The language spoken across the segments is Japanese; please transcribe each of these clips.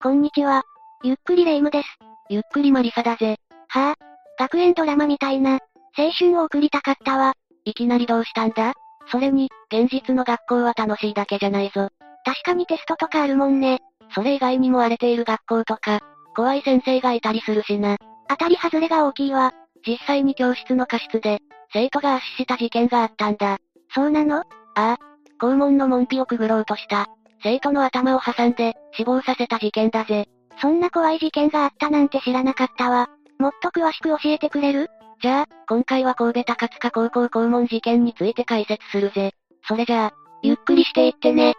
こんにちは。ゆっくりレ夢ムです。ゆっくりマリサだぜ。はぁ、学園ドラマみたいな、青春を送りたかったわ。いきなりどうしたんだ？それに、現実の学校は楽しいだけじゃないぞ。確かにテストとかあるもんね。それ以外にも荒れている学校とか、怖い先生がいたりするしな。当たり外れが大きいわ。実際に教室の過失で、生徒が圧死した事件があったんだ。そうなの？ああ。校門の門扉をくぐろうとした。生徒の頭を挟んで、死亡させた事件だぜ。そんな怖い事件があったなんて知らなかったわ。もっと詳しく教えてくれる？じゃあ、今回は神戸高塚高校校門事件について解説するぜ。それじゃあ、ゆっくりしていってね。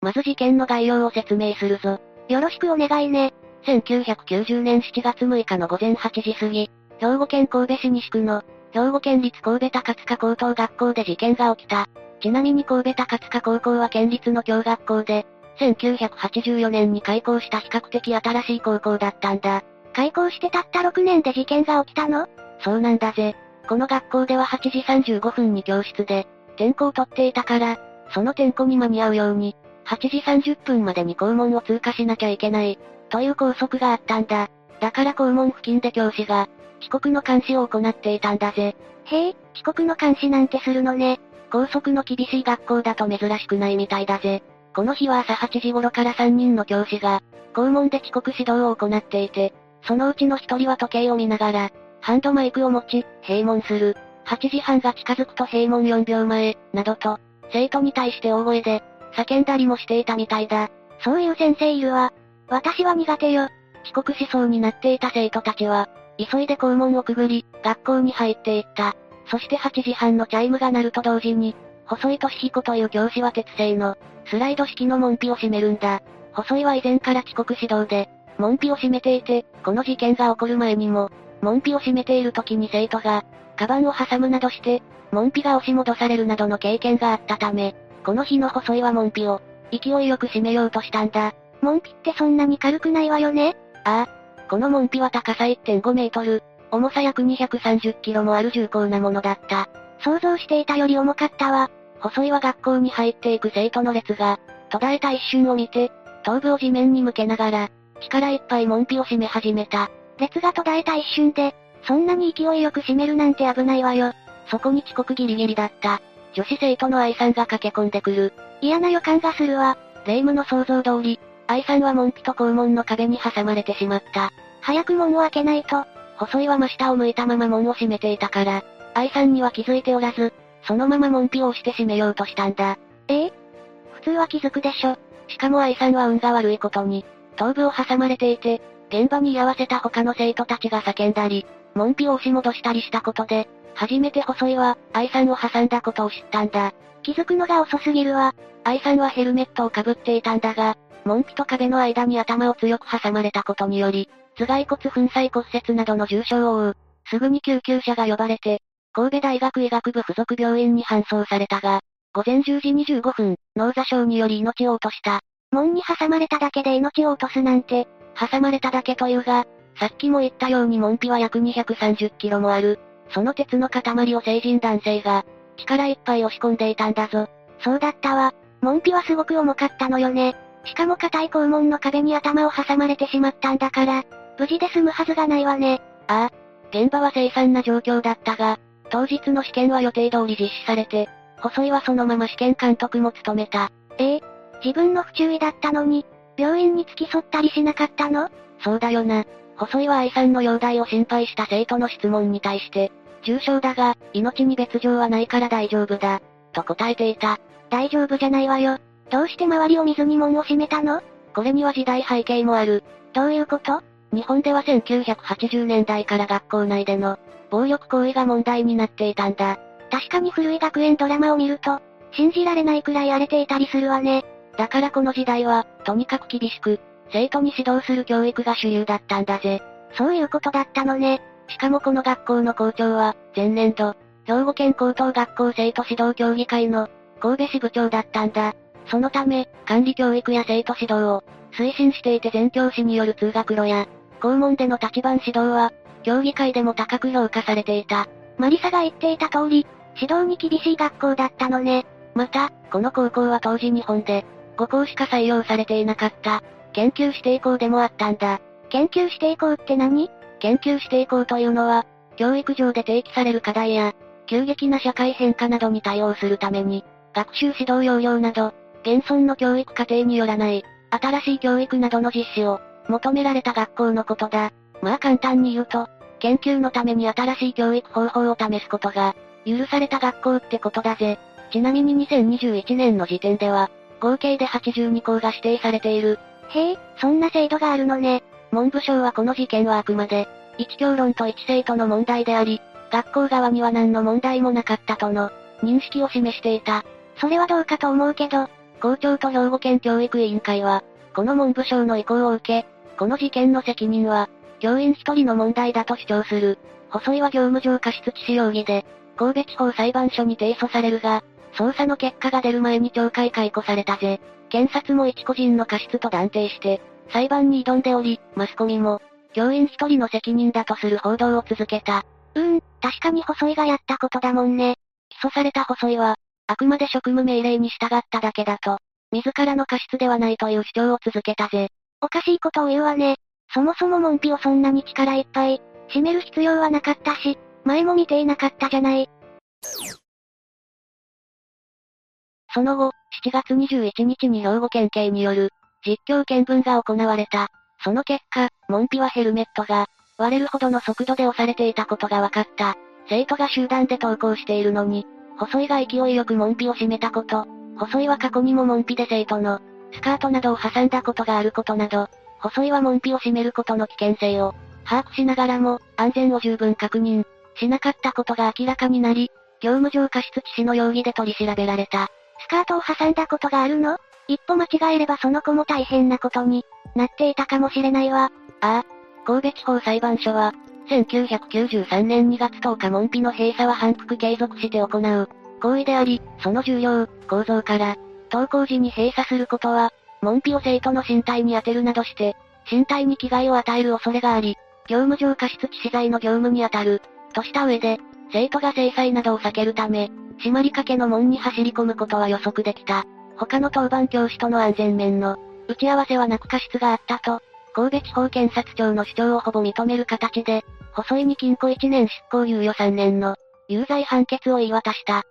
まず事件の概要を説明するぞ。よろしくお願いね。1990年7月6日の午前8時過ぎ、兵庫県神戸市西区の、兵庫県立神戸高塚高等学校で事件が起きた。ちなみに神戸高塚高校は県立の教学校で、1984年に開校した比較的新しい高校だったんだ。開校してたった6年で事件が起きたの？そうなんだぜ。この学校では8時35分に教室で、点呼を取っていたから、その点呼に間に合うように、8時30分までに校門を通過しなきゃいけない、という拘束があったんだ。だから校門付近で教師が、遅刻の監視を行っていたんだぜ。へえ、遅刻の監視なんてするのね。校則の厳しい学校だと珍しくないみたいだぜ。この日は朝8時頃から3人の教師が、校門で遅刻指導を行っていて、そのうちの1人は時計を見ながら、ハンドマイクを持ち、閉門する。8時半が近づくと閉門4秒前、などと、生徒に対して大声で、叫んだりもしていたみたいだ。そういう先生いるわ。私は苦手よ。遅刻しそうになっていた生徒たちは、急いで校門をくぐり、学校に入っていった。そして8時半のチャイムが鳴ると同時に、細井俊彦という教師は鉄製の、スライド式の門扉を閉めるんだ。細井は以前から遅刻指導で、門扉を閉めていて、この事件が起こる前にも、門扉を閉めている時に生徒が、カバンを挟むなどして、門扉が押し戻されるなどの経験があったため、この日の細井は門扉を、勢いよく閉めようとしたんだ。門扉ってそんなに軽くないわよね？ああ。この門扉は高さ1.5メートル、重さ約230キロもある重厚なものだった。想像していたより重かったわ。細いは学校に入っていく生徒の列が、途絶えた一瞬を見て、頭部を地面に向けながら、力いっぱい門扉を閉め始めた。列が途絶えた一瞬で、そんなに勢いよく閉めるなんて危ないわよ。そこに遅刻ギリギリだった。女子生徒の愛さんが駆け込んでくる。嫌な予感がするわ。霊夢の想像通り、愛さんは門扉と校門の壁に挟まれてしまった。早く門を開けないと。細いは真下を向いたまま門を閉めていたから、愛さんには気づいておらず、そのまま門扉を押して閉めようとしたんだ。え？え普通は気づくでしょ。しかも愛さんは運が悪いことに、頭部を挟まれていて、現場に居合わせた他の生徒たちが叫んだり、門扉を押し戻したりしたことで、初めて細井は、愛さんを挟んだことを知ったんだ。気づくのが遅すぎるわ。愛さんはヘルメットをかぶっていたんだが、門扉と壁の間に頭を強く挟まれたことにより、頭蓋骨粉砕骨折などの重傷を負う。すぐに救急車が呼ばれて、神戸大学医学部附属病院に搬送されたが、午前10時25分、脳挫傷により命を落とした。門に挟まれただけで命を落とすなんて、挟まれただけというが、さっきも言ったように門扉は約230キロもある。その鉄の塊を成人男性が、力いっぱい押し込んでいたんだぞ。そうだったわ。門扉はすごく重かったのよね。しかも硬い校門の壁に頭を挟まれてしまったんだから、無事で済むはずがないわね。ああ。現場は凄惨な状況だったが、当日の試験は予定通り実施されて、細井はそのまま試験監督も務めた。ええ自分の不注意だったのに、病院に付き添ったりしなかったの？そうだよな。細井は愛さんの容体を心配した生徒の質問に対して、重症だが、命に別状はないから大丈夫だ、と答えていた。大丈夫じゃないわよ。どうして周りを水に門を閉めたの？これには時代背景もある。どういうこと？日本では1980年代から学校内での暴力行為が問題になっていたんだ。確かに古い学園ドラマを見ると、信じられないくらい荒れていたりするわね。だからこの時代は、とにかく厳しく、生徒に指導する教育が主流だったんだぜ。そういうことだったのね。しかもこの学校の校長は、前年度、兵庫県高等学校生徒指導協議会の、神戸支部長だったんだ。そのため、管理教育や生徒指導を、推進していて全教師による通学路や、校門での立番指導は、協議会でも高く評価されていた。マリサが言っていた通り、指導に厳しい学校だったのね。また、この高校は当時日本で、5校しか採用されていなかった。研究指定校でもあったんだ。研究指定校って何？研究指定校というのは、教育上で提起される課題や、急激な社会変化などに対応するために、学習指導要領など、現存の教育課程によらない、新しい教育などの実施を、求められた学校のことだ。まあ簡単に言うと、研究のために新しい教育方法を試すことが、許された学校ってことだぜ。ちなみに2021年の時点では、合計で82校が指定されている。へえ、そんな制度があるのね。文部省はこの事件はあくまで、一教論と一生徒の問題であり、学校側には何の問題もなかったとの、認識を示していた。それはどうかと思うけど、校長と兵庫県教育委員会は、この文部省の意向を受け、この事件の責任は、教員一人の問題だと主張する。細井は業務上過失致死容疑で、神戸地方裁判所に提訴されるが、捜査の結果が出る前に懲戒解雇されたぜ。検察も一個人の過失と断定して、裁判に挑んでおり、マスコミも、教員一人の責任だとする報道を続けた。うーん、確かに細井がやったことだもんね。起訴された細井は、あくまで職務命令に従っただけだと、自らの過失ではないという主張を続けたぜ。おかしいことを言うわね。そもそも門扉をそんなに力いっぱい、閉める必要はなかったし、前も見ていなかったじゃない。その後、7月21日に兵庫県警による、実況見分が行われた。その結果、門扉はヘルメットが、割れるほどの速度で押されていたことが分かった。生徒が集団で登校しているのに、細井が勢いよく門扉を閉めたこと、細井は過去にも門扉で生徒の、スカートなどを挟んだことがあることなど、細井は門扉を閉めることの危険性を、把握しながらも、安全を十分確認、しなかったことが明らかになり、業務上過失致死の容疑で取り調べられた。スカートを挟んだことがあるの？一歩間違えればその子も大変なことになっていたかもしれないわ。ああ。神戸地方裁判所は、1993年2月10日門扉の閉鎖は反復継続して行う行為であり、その重要、構造から、登校時に閉鎖することは、門扉を生徒の身体に当てるなどして、身体に危害を与える恐れがあり、業務上過失致死罪の業務に当たる、とした上で、生徒が制裁などを避けるため、閉まりかけの門に走り込むことは予測できた。他の当番教師との安全面の、打ち合わせはなく過失があったと、神戸地方検察庁の主張をほぼ認める形で、細井に禁錮1年執行猶予3年の、有罪判決を言い渡した。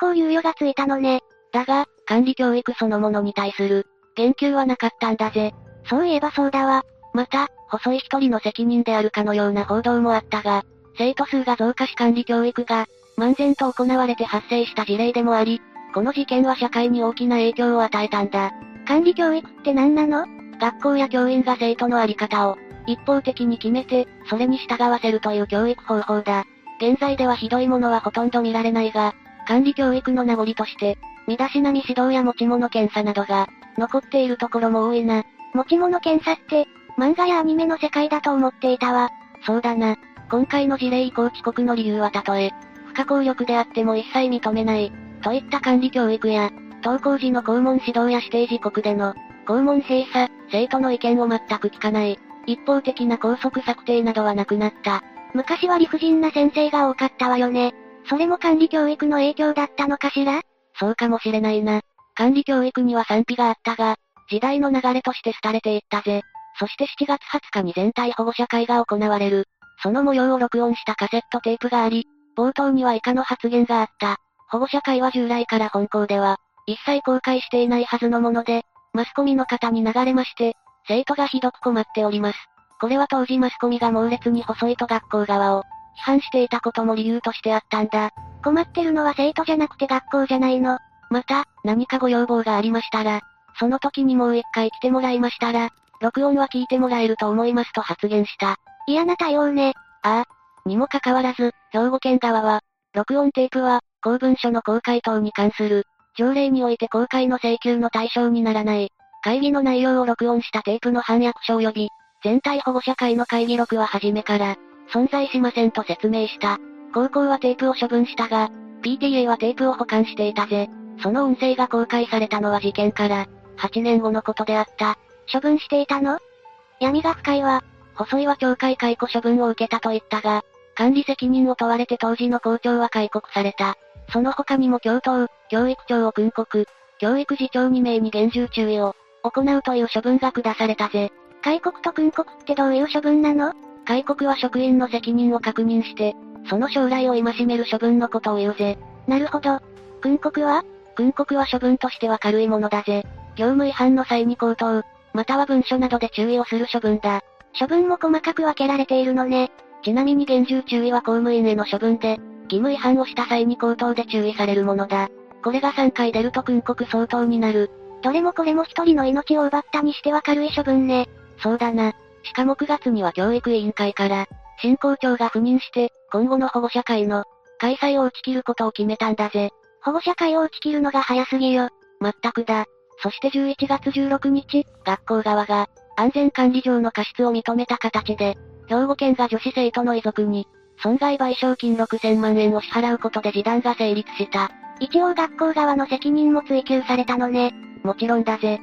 執行猶予がついたのね。だが、管理教育そのものに対する、言及はなかったんだぜ。そういえばそうだわ。また、細い一人の責任であるかのような報道もあったが、生徒数が増加し管理教育が、漫然と行われて発生した事例でもあり、この事件は社会に大きな影響を与えたんだ。管理教育って何なの？学校や教員が生徒のあり方を、一方的に決めて、それに従わせるという教育方法だ。現在ではひどいものはほとんど見られないが、管理教育の名残として、身だしなみ指導や持ち物検査などが、残っているところも多いな。持ち物検査って、漫画やアニメの世界だと思っていたわ。そうだな。今回の事例以降遅刻の理由はたとえ、不可抗力であっても一切認めない、といった管理教育や、登校時の校門指導や指定時刻での、校門閉鎖、生徒の意見を全く聞かない、一方的な校則策定などはなくなった。昔は理不尽な先生が多かったわよね。それも管理教育の影響だったのかしら？そうかもしれないな。管理教育には賛否があったが、時代の流れとして廃れていったぜ。そして7月20日に全体保護者会が行われる。その模様を録音したカセットテープがあり、冒頭には以下の発言があった。保護者会は従来から本校では、一切公開していないはずのもので、マスコミの方に流れまして、生徒がひどく困っております。これは当時マスコミが猛烈に細いと学校側を、批判していたことも理由としてあったんだ。困ってるのは生徒じゃなくて学校じゃないの。また、何かご要望がありましたら、その時にもう一回来てもらいましたら、録音は聞いてもらえると思いますと発言した。嫌な対応ね。ああ。にもかかわらず、兵庫県側は、録音テープは、公文書の公開等に関する、条例において公開の請求の対象にならない。会議の内容を録音したテープの反訳書及び、全体保護者会の会議録は初めから、存在しませんと説明した。高校はテープを処分したが、PTA はテープを保管していたぜ。その音声が公開されたのは事件から、8年後のことであった。処分していたの？闇が深いわ。細井は懲戒解雇処分を受けたと言ったが、管理責任を問われて当時の校長は解雇された。その他にも教頭、教育長を訓告、教育次長2名に厳重注意を行うという処分が下されたぜ。開国と訓国ってどういう処分なの？開国は職員の責任を確認して、その将来を戒める処分のことを言うぜ。なるほど。訓国は？訓国は処分としては軽いものだぜ。業務違反の際に口頭、または文書などで注意をする処分だ。処分も細かく分けられているのね。ちなみに厳重注意は公務員への処分で、義務違反をした際に口頭で注意されるものだ。これが3回出ると訓告相当になる。どれもこれも一人の命を奪ったにしては軽い処分ね。そうだな。しかも9月には教育委員会から、新校長が赴任して、今後の保護者会の開催を打ち切ることを決めたんだぜ。保護者会を打ち切るのが早すぎよ。まったくだ。そして11月16日、学校側が、安全管理上の過失を認めた形で、兵庫県が女子生徒の遺族に、損害賠償金6000万円を支払うことで示談が成立した。一応学校側の責任も追及されたのね。もちろんだぜ。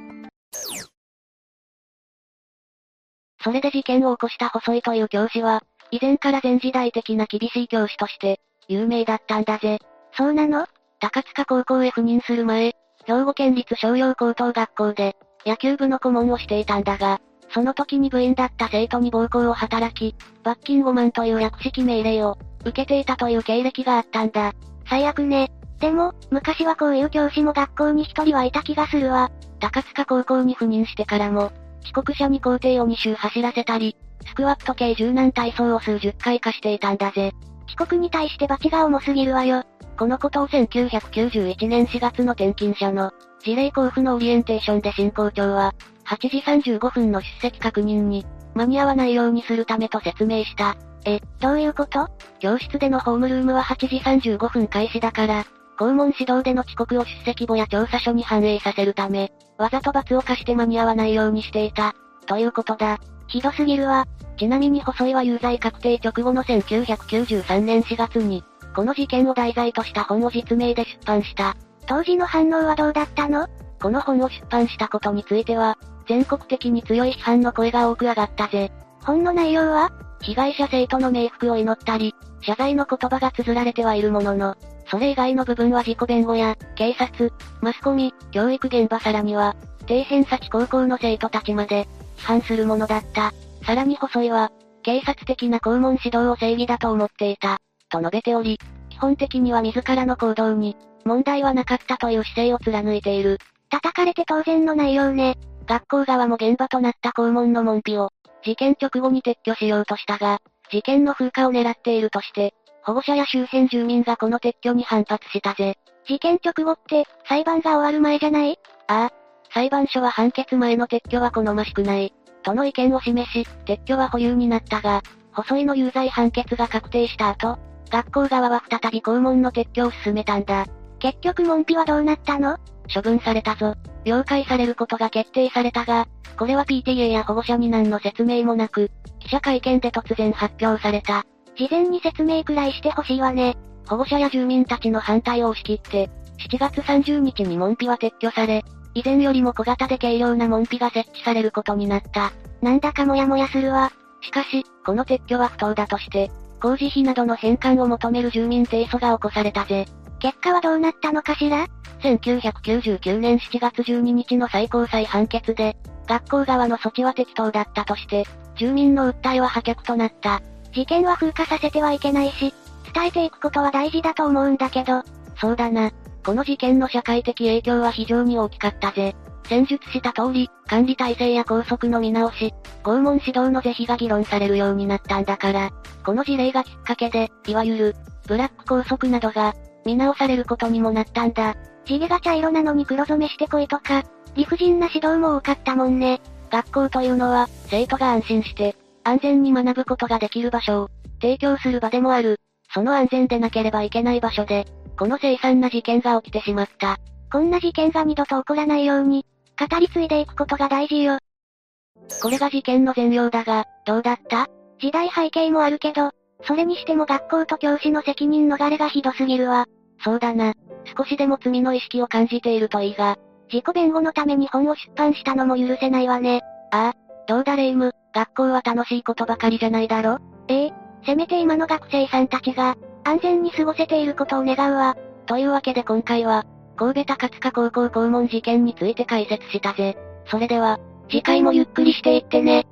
それで事件を起こした細井という教師は、以前から前時代的な厳しい教師として、有名だったんだぜ。そうなの？高塚高校へ赴任する前、兵庫県立商業高等学校で、野球部の顧問をしていたんだが、その時に部員だった生徒に暴行を働き、罰金5万という略式命令を、受けていたという経歴があったんだ。最悪ね。でも、昔はこういう教師も学校に一人はいた気がするわ。高塚高校に赴任してからも、遅刻者に校庭を2周走らせたり、スクワット系柔軟体操を数十回化していたんだぜ。遅刻に対して罰が重すぎるわよ。このことを1991年4月の転勤者の、事例交付のオリエンテーションで新校長は、8時35分の出席確認に、間に合わないようにするためと説明した。え、どういうこと？教室でのホームルームは8時35分開始だから、校門指導での遅刻を出席簿や調査書に反映させるため、わざと罰を課して間に合わないようにしていた、ということだ。ひどすぎるわ。ちなみに細井は有罪確定直後の1993年4月に、この事件を題材とした本を実名で出版した。当時の反応はどうだったの？この本を出版したことについては、全国的に強い批判の声が多く上がったぜ。本の内容は？被害者生徒の冥福を祈ったり、謝罪の言葉が綴られてはいるものの、それ以外の部分は自己弁護や、警察、マスコミ、教育現場さらには、底辺先高校の生徒たちまで、批判するものだった。さらに細井は、警察的な校門指導を正義だと思っていた。と述べており、基本的には自らの行動に、問題はなかったという姿勢を貫いている。叩かれて当然の内容ね。学校側も現場となった校門の門扉を、事件直後に撤去しようとしたが、事件の風化を狙っているとして、保護者や周辺住民がこの撤去に反発したぜ。事件直後って、裁判が終わる前じゃない？ああ。裁判所は判決前の撤去は好ましくない。との意見を示し、撤去は保留になったが、細井の有罪判決が確定した後、学校側は再び校門の撤去を進めたんだ。結局門扉はどうなったの？処分されたぞ。了解されることが決定されたが、これは PTA や保護者に何の説明もなく、記者会見で突然発表された。事前に説明くらいしてほしいわね。保護者や住民たちの反対を押し切って、7月30日に門扉は撤去され、以前よりも小型で軽量な門扉が設置されることになった。なんだかモヤモヤするわ。しかし、この撤去は不当だとして、工事費などの返還を求める住民提訴が起こされたぜ。結果はどうなったのかしら ?1999 年7月12日の最高裁判決で、学校側の措置は適当だったとして、住民の訴えは破却となった。事件は風化させてはいけないし、伝えていくことは大事だと思うんだけど。そうだな。この事件の社会的影響は非常に大きかったぜ。先述した通り、管理体制や拘束の見直し、拷問指導の是非が議論されるようになったんだから、この事例がきっかけで、いわゆる、ブラック拘束などが、見直されることにもなったんだ。地毛が茶色なのに黒染めしてこいとか、理不尽な指導も多かったもんね。学校というのは、生徒が安心して、安全に学ぶことができる場所を、提供する場でもある。その安全でなければいけない場所で、この凄惨な事件が起きてしまった。こんな事件が二度と起こらないように、語り継いでいくことが大事よ。これが事件の全容だが、どうだった？時代背景もあるけど、それにしても学校と教師の責任逃れがひどすぎるわ。そうだな。少しでも罪の意識を感じているといいが。自己弁護のために本を出版したのも許せないわね。ああ、どうだレイム、学校は楽しいことばかりじゃないだろ？ええ、せめて今の学生さんたちが、安全に過ごせていることを願うわ。というわけで今回は、神戸高塚高校校門事件について解説したぜ。それでは、次回もゆっくりしていってね。